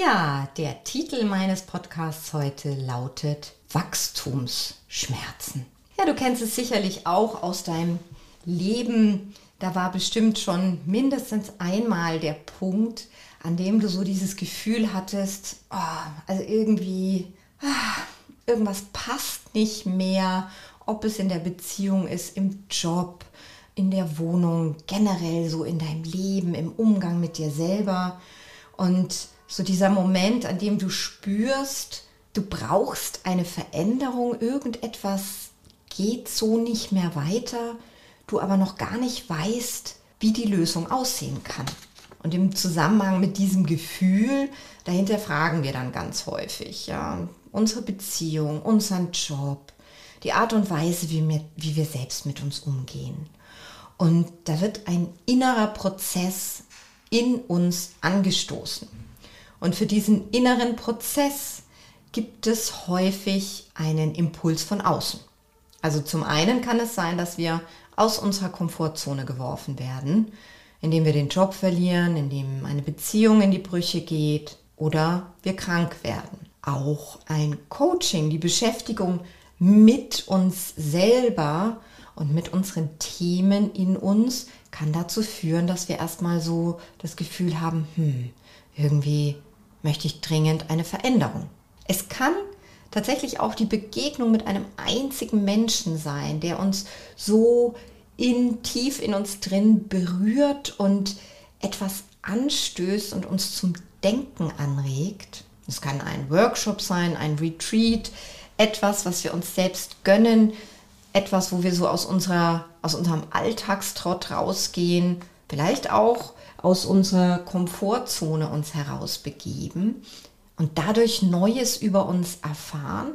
Ja, der Titel meines Podcasts heute lautet Wachstumsschmerzen. Ja, du kennst es sicherlich auch aus deinem Leben. Da war bestimmt schon mindestens einmal der Punkt, an dem du so dieses Gefühl hattest, oh, also irgendwie, ah, irgendwas passt nicht mehr, ob es in der Beziehung ist, im Job, in der Wohnung, generell so in deinem Leben, im Umgang mit dir selber. Und so dieser Moment, an dem du spürst, du brauchst eine Veränderung, irgendetwas geht so nicht mehr weiter, du aber noch gar nicht weißt, wie die Lösung aussehen kann. Und im Zusammenhang mit diesem Gefühl, dahinter fragen wir dann ganz häufig, ja, unsere Beziehung, unseren Job, die Art und Weise, wie wir, wie wir selbst mit uns umgehen. Und da wird ein innerer Prozess in uns angestoßen. Und für diesen inneren Prozess gibt es häufig einen Impuls von außen. Also zum einen kann es sein, dass wir aus unserer Komfortzone geworfen werden, indem wir den Job verlieren, indem eine Beziehung in die Brüche geht oder wir krank werden. Auch ein Coaching, die Beschäftigung mit uns selber und mit unseren Themen in uns kann dazu führen, dass wir erstmal so das Gefühl haben, hm, irgendwie möchte ich dringend eine Veränderung. Es kann tatsächlich auch die Begegnung mit einem einzigen Menschen sein, der uns so in, tief in uns drin berührt und etwas anstößt und uns zum Denken anregt. Es kann ein Workshop sein, ein Retreat, etwas, was wir uns selbst gönnen, etwas, wo wir so aus, unserer, aus unserem Alltagstrott rausgehen, vielleicht auch aus unserer Komfortzone uns herausbegeben und dadurch Neues über uns erfahren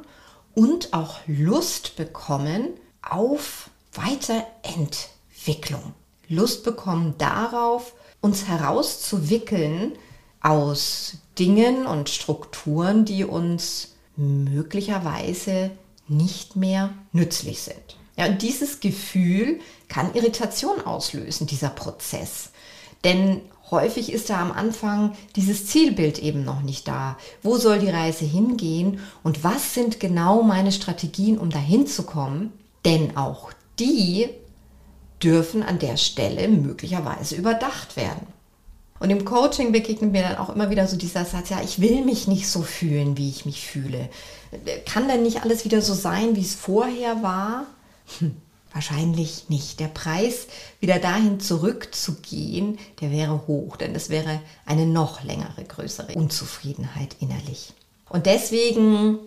und auch Lust bekommen auf Weiterentwicklung. Lust bekommen darauf, uns herauszuwickeln aus Dingen und Strukturen, die uns möglicherweise nicht mehr nützlich sind. Ja, und dieses Gefühl kann Irritation auslösen, dieser Prozess. Denn häufig ist da am Anfang dieses Zielbild eben noch nicht da. Wo soll die Reise hingehen und was sind genau meine Strategien, um dahin zu kommen? Denn auch die dürfen an der Stelle möglicherweise überdacht werden. Und im Coaching begegnet mir dann auch immer wieder so dieser Satz, ja, ich will mich nicht so fühlen, wie ich mich fühle. Kann denn nicht alles wieder so sein, wie es vorher war? Hm. Wahrscheinlich nicht. Der Preis, wieder dahin zurückzugehen, der wäre hoch, denn es wäre eine noch längere, größere Unzufriedenheit innerlich. Und deswegen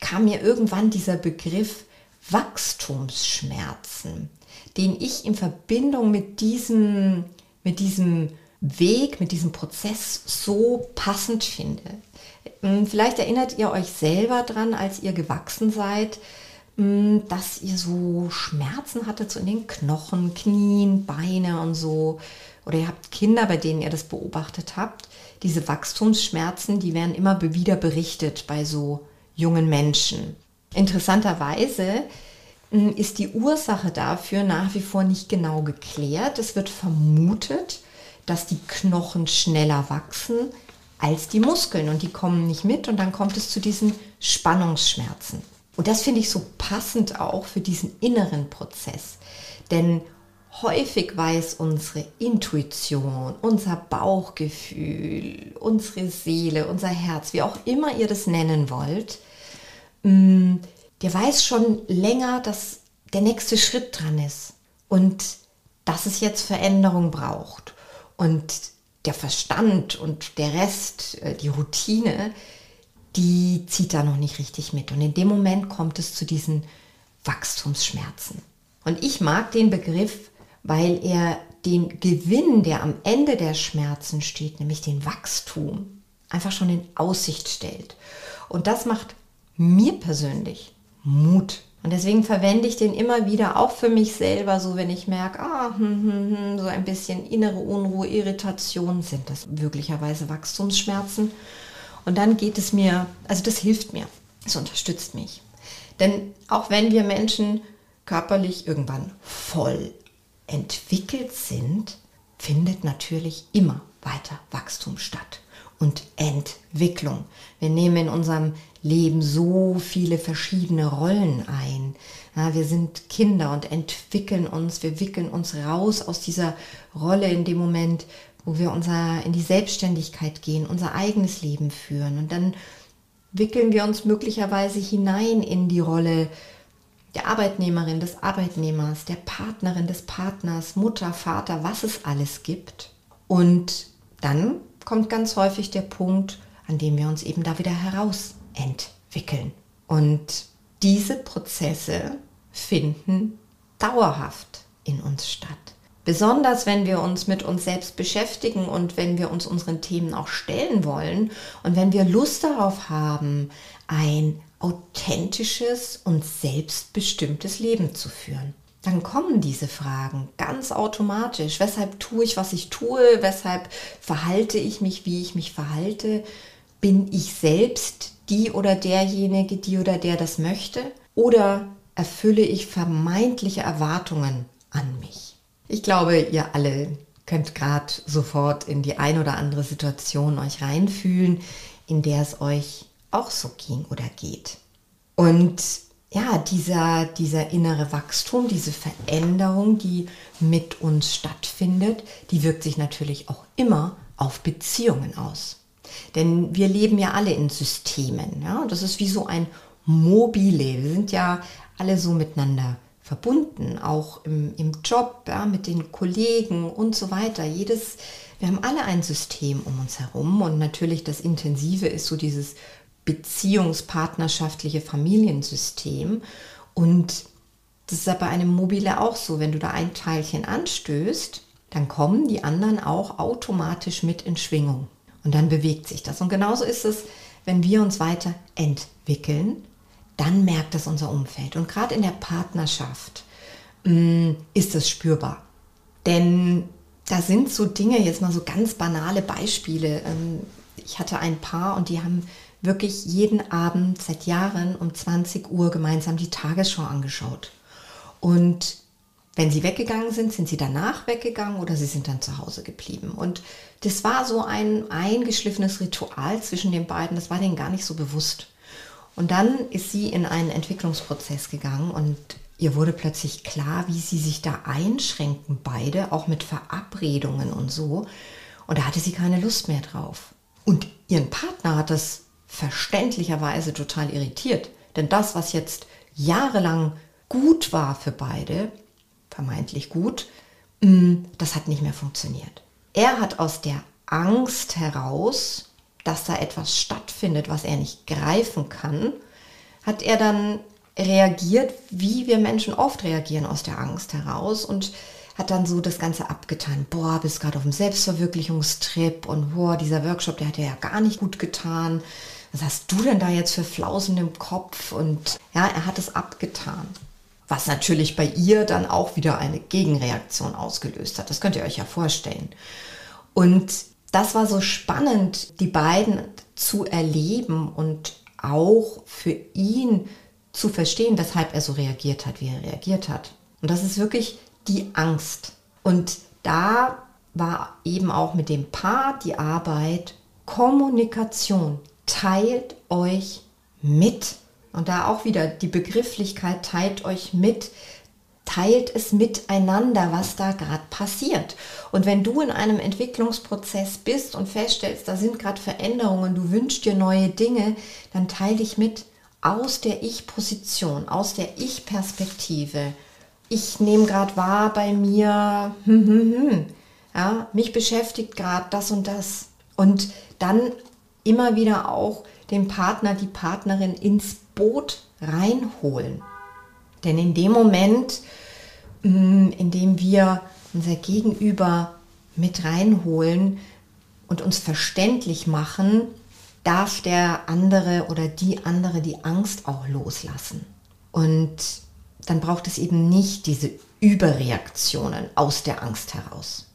kam mir irgendwann dieser Begriff Wachstumsschmerzen, den ich in Verbindung mit diesem, mit diesem Weg, mit diesem Prozess so passend finde. Hm, vielleicht erinnert ihr euch selber dran, als ihr gewachsen seid, dass ihr so Schmerzen hattet, so in den Knochen, Knien, Beine und so. Oder ihr habt Kinder, bei denen ihr das beobachtet habt. Diese Wachstumsschmerzen, die werden immer wieder berichtet bei so jungen Menschen. Interessanterweise mm, ist die Ursache dafür nach wie vor nicht genau geklärt. Es wird vermutet, dass die Knochen schneller wachsen als die Muskeln und die kommen nicht mit und dann kommt es zu diesen Spannungsschmerzen. Und das finde ich so passend auch für diesen inneren Prozess. Denn häufig weiß unsere Intuition, unser Bauchgefühl, unsere Seele, unser Herz, wie auch immer ihr das nennen wollt, mm, der weiß schon länger, dass der nächste Schritt dran ist und dass es jetzt Veränderung braucht. Und der Verstand und der Rest, äh, die Routine, die zieht da noch nicht richtig mit. Und in dem Moment kommt es zu diesen Wachstumsschmerzen. Und ich mag den Begriff, weil er den Gewinn, der am Ende der Schmerzen steht, nämlich den Wachstum, einfach schon in Aussicht stellt. Und das macht mir persönlich Mut. Und deswegen verwende ich den immer wieder auch für mich selber, so wenn ich merke, ah, hm, hm, hm, so ein bisschen innere Unruhe, Irritation, sind das möglicherweise Wachstumsschmerzen. Und dann geht es mir, also das hilft mir, es unterstützt mich. Denn auch wenn wir Menschen körperlich irgendwann voll entwickelt sind, findet natürlich immer weiter Wachstum statt und Entwicklung. Wir nehmen in unserem Leben so viele verschiedene Rollen ein. Ja, wir sind Kinder und entwickeln uns, wir wickeln uns raus aus dieser Rolle in dem Moment, wo wir unser, in die Selbstständigkeit gehen, unser eigenes Leben führen. Und dann wickeln wir uns möglicherweise hinein in die Rolle der Arbeitnehmerin, des Arbeitnehmers, der Partnerin, des Partners, Mutter, Vater, was es alles gibt. Und dann kommt ganz häufig der Punkt, an dem wir uns eben da wieder herausentwickeln. Und diese Prozesse finden dauerhaft in uns statt. Besonders wenn wir uns mit uns selbst beschäftigen und wenn wir uns unseren Themen auch stellen wollen und wenn wir Lust darauf haben, ein authentisches und selbstbestimmtes Leben zu führen. Dann kommen diese Fragen ganz automatisch. Weshalb tue ich, was ich tue? Weshalb verhalte ich mich, wie ich mich verhalte? Bin ich selbst die oder derjenige, die oder der das möchte? Oder erfülle ich vermeintliche Erwartungen an mich? Ich glaube, ihr alle könnt gerade sofort in die ein oder andere Situation euch reinfühlen, in der es euch auch so ging oder geht. Und ja, dieser, dieser innere Wachstum, diese Veränderung, die mit uns stattfindet, die wirkt sich natürlich auch immer auf Beziehungen aus. Denn wir leben ja alle in Systemen. Ja? Das ist wie so ein Mobile. Wir sind ja alle so miteinander verbunden, auch im, im Job, ja, mit den Kollegen und so weiter. Jedes, wir haben alle ein System um uns herum und natürlich das Intensive ist so dieses beziehungspartnerschaftliche Familiensystem. Und das ist bei einem Mobile auch so. Wenn du da ein Teilchen anstößt, dann kommen die anderen auch automatisch mit in Schwingung. Und dann bewegt sich das. Und genauso ist es, wenn wir uns weiter entwickeln, dann merkt das unser Umfeld. Und gerade in der Partnerschaft mh, mm, ist es spürbar. Denn da sind so Dinge, jetzt mal so ganz banale Beispiele. Ähm, ich hatte ein Paar und die haben wirklich jeden Abend seit Jahren um 20 Uhr gemeinsam die Tagesschau angeschaut. Und wenn sie weggegangen sind, sind sie danach weggegangen oder sie sind dann zu Hause geblieben. Und das war so ein eingeschliffenes Ritual zwischen den beiden, das war denen gar nicht so bewusst. Und dann ist sie in einen Entwicklungsprozess gegangen und ihr wurde plötzlich klar, wie sie sich da einschränken, beide, auch mit Verabredungen und so. Und da hatte sie keine Lust mehr drauf. Und ihren Partner hat das verständlicherweise total irritiert. Denn das, was jetzt jahrelang gut war für beide, vermeintlich gut, mm, das hat nicht mehr funktioniert. Er hat aus der Angst heraus, dass da etwas stattfindet, was er nicht greifen kann, hat er dann reagiert, wie wir Menschen oft reagieren aus der Angst heraus und hat dann so das Ganze abgetan. Boah, bist gerade auf dem Selbstverwirklichungstrip und boah, dieser Workshop, der hat ja gar nicht gut getan was hast du denn da jetzt für Flausen im Kopf? Und ja, er hat es abgetan. Was natürlich bei ihr dann auch wieder eine Gegenreaktion ausgelöst hat. Das könnt ihr euch ja vorstellen. Und das war so spannend, die beiden zu erleben und auch für ihn zu verstehen, weshalb er so reagiert hat, wie er reagiert hat. Und das ist wirklich die Angst. Und da war eben auch mit dem Paar die Arbeit Kommunikation teilt euch mit. Und da auch wieder die Begrifflichkeit teilt euch mit, teilt es miteinander, was da gerade passiert. Und wenn du in einem Entwicklungsprozess bist und feststellst, da sind gerade Veränderungen, du wünschst dir neue Dinge, dann teile dich mit aus der Ich-Position, aus der Ich-Perspektive. Ich nehme gerade wahr bei mir, hm, hm, hm. Ja, mich beschäftigt gerade das und das. Und dann immer wieder auch den Partner, die Partnerin ins Boot reinholen. Denn in dem Moment, mm, in dem wir unser Gegenüber mit reinholen und uns verständlich machen, darf der andere oder die andere die Angst auch loslassen. Und dann braucht es eben nicht diese Überreaktionen aus der Angst heraus.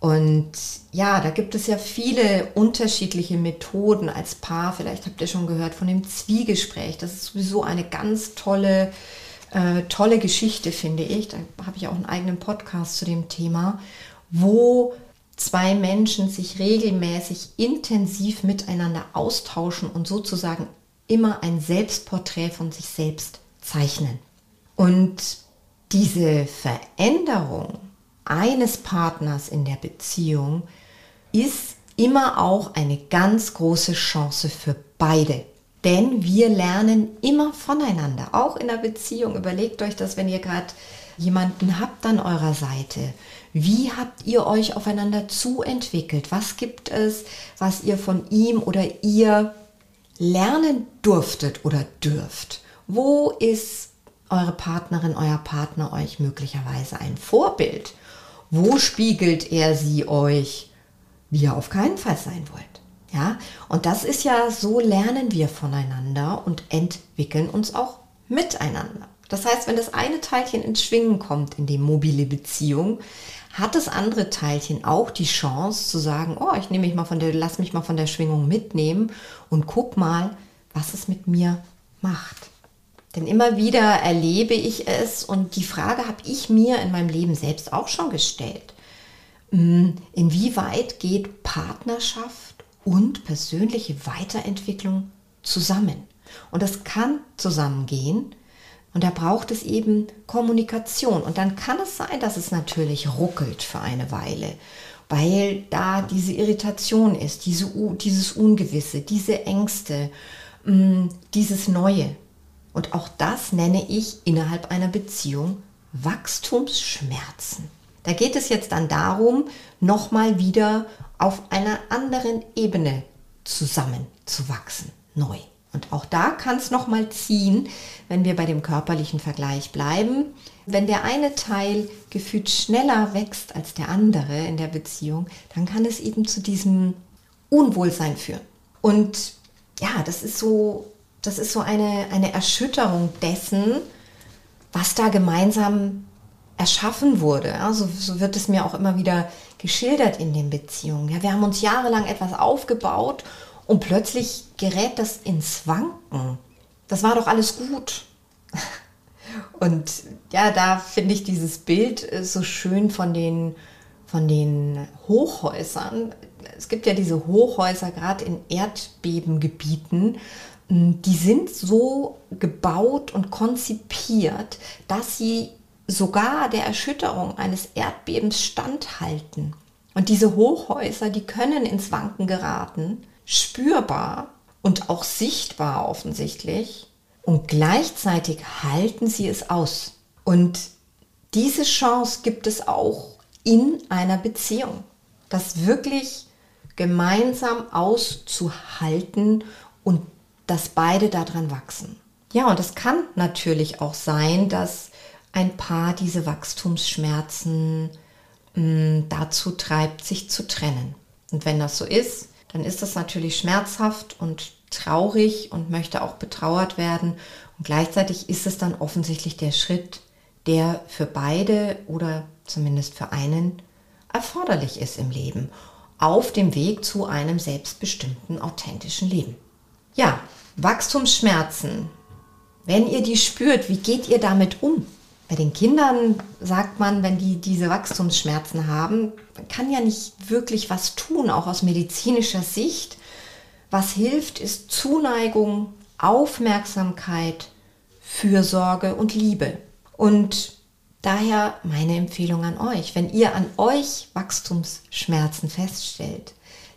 Und ja, da gibt es ja viele unterschiedliche Methoden als Paar. Vielleicht habt ihr schon gehört von dem Zwiegespräch. Das ist sowieso eine ganz tolle, äh, tolle Geschichte, finde ich. Da habe ich auch einen eigenen Podcast zu dem Thema, wo zwei Menschen sich regelmäßig intensiv miteinander austauschen und sozusagen immer ein Selbstporträt von sich selbst zeichnen. Und diese Veränderung eines Partners in der Beziehung ist immer auch eine ganz große Chance für beide. Denn wir lernen immer voneinander, auch in der Beziehung. Überlegt euch das, wenn ihr gerade jemanden habt an eurer Seite. Wie habt ihr euch aufeinander zuentwickelt? Was gibt es, was ihr von ihm oder ihr lernen durftet oder dürft? Wo ist eure Partnerin, euer Partner euch möglicherweise ein Vorbild? Wo spiegelt er sie euch, wie ihr auf keinen Fall sein wollt? Ja, und das ist ja, so lernen wir voneinander und entwickeln uns auch miteinander. Das heißt, wenn das eine Teilchen ins Schwingen kommt in die mobile Beziehung, hat das andere Teilchen auch die Chance zu sagen, oh, ich nehme mich mal von der, lass mich mal von der Schwingung mitnehmen und guck mal, was es mit mir macht. Denn immer wieder erlebe ich es und die Frage habe ich mir in meinem Leben selbst auch schon gestellt. Hm, inwieweit geht Partnerschaft und persönliche Weiterentwicklung zusammen? Und das kann zusammengehen. Und da braucht es eben Kommunikation. Und dann kann es sein, dass es natürlich ruckelt für eine Weile, weil da diese Irritation ist, diese, dieses Ungewisse, diese Ängste, hm, dieses Neue. Und auch das nenne ich innerhalb einer Beziehung Wachstumsschmerzen. Da geht es jetzt dann darum, nochmal wieder auf einer anderen Ebene zusammenzuwachsen, neu. Und auch da kann es nochmal ziehen, wenn wir bei dem körperlichen Vergleich bleiben. Wenn der eine Teil gefühlt schneller wächst als der andere in der Beziehung, dann kann es eben zu diesem Unwohlsein führen. Und ja, das ist so das ist so eine, eine Erschütterung dessen, was da gemeinsam erschaffen wurde. Ja, so, so, wird es mir auch immer wieder geschildert in den Beziehungen. Ja, wir haben uns jahrelang etwas aufgebaut und plötzlich gerät das ins Wanken. Das war doch alles gut. Und ja, da finde ich dieses Bild äh, so schön von den, von den Hochhäusern. Es gibt ja diese Hochhäuser gerade in Erdbebengebieten, die sind so gebaut und konzipiert, dass sie sogar der Erschütterung eines Erdbebens standhalten. Und diese Hochhäuser, die können ins Wanken geraten, spürbar und auch sichtbar offensichtlich. Und gleichzeitig halten sie es aus. Und diese Chance gibt es auch in einer Beziehung, das wirklich gemeinsam auszuhalten und dass beide daran wachsen. Ja, und es kann natürlich auch sein, dass ein Paar diese Wachstumsschmerzen mh, mm, dazu treibt, sich zu trennen. Und wenn das so ist, dann ist das natürlich schmerzhaft und traurig und möchte auch betrauert werden. Und gleichzeitig ist es dann offensichtlich der Schritt, der für beide oder zumindest für einen erforderlich ist im Leben, auf dem Weg zu einem selbstbestimmten, authentischen Leben. Ja, Wachstumsschmerzen. Wenn ihr die spürt, wie geht ihr damit um? Bei den Kindern sagt man, wenn die diese Wachstumsschmerzen haben, man kann ja nicht wirklich was tun, auch aus medizinischer Sicht. Was hilft, ist Zuneigung, Aufmerksamkeit, Fürsorge und Liebe. Und daher meine Empfehlung an euch, wenn ihr an euch Wachstumsschmerzen feststellt,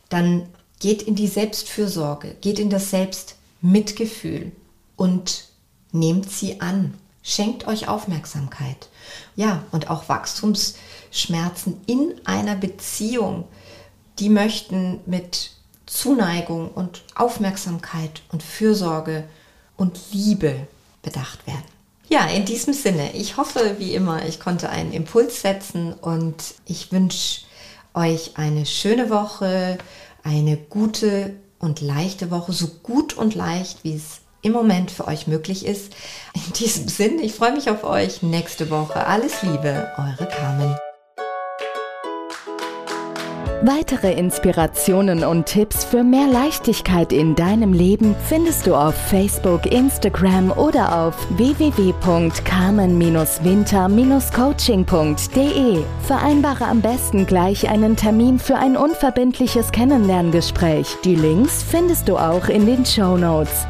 dann Geht in die Selbstfürsorge, geht in das Selbstmitgefühl und nehmt sie an. Schenkt euch Aufmerksamkeit. Ja, und auch Wachstumsschmerzen in einer Beziehung, die möchten mit Zuneigung und Aufmerksamkeit und Fürsorge und Liebe bedacht werden. Ja, in diesem Sinne, ich hoffe, wie immer, ich konnte einen Impuls setzen und ich wünsche euch eine schöne Woche eine gute und leichte Woche, so gut und leicht, wie es im Moment für euch möglich ist. In diesem Sinne, ich freue mich auf euch nächste Woche. Alles Liebe, eure Carmen. Weitere Inspirationen und Tipps für mehr Leichtigkeit in deinem Leben findest du auf Facebook, Instagram oder auf www.carmen-winter-coaching.de. Vereinbare am besten gleich einen Termin für ein unverbindliches Kennenlerngespräch. Die Links findest du auch in den Show Notes.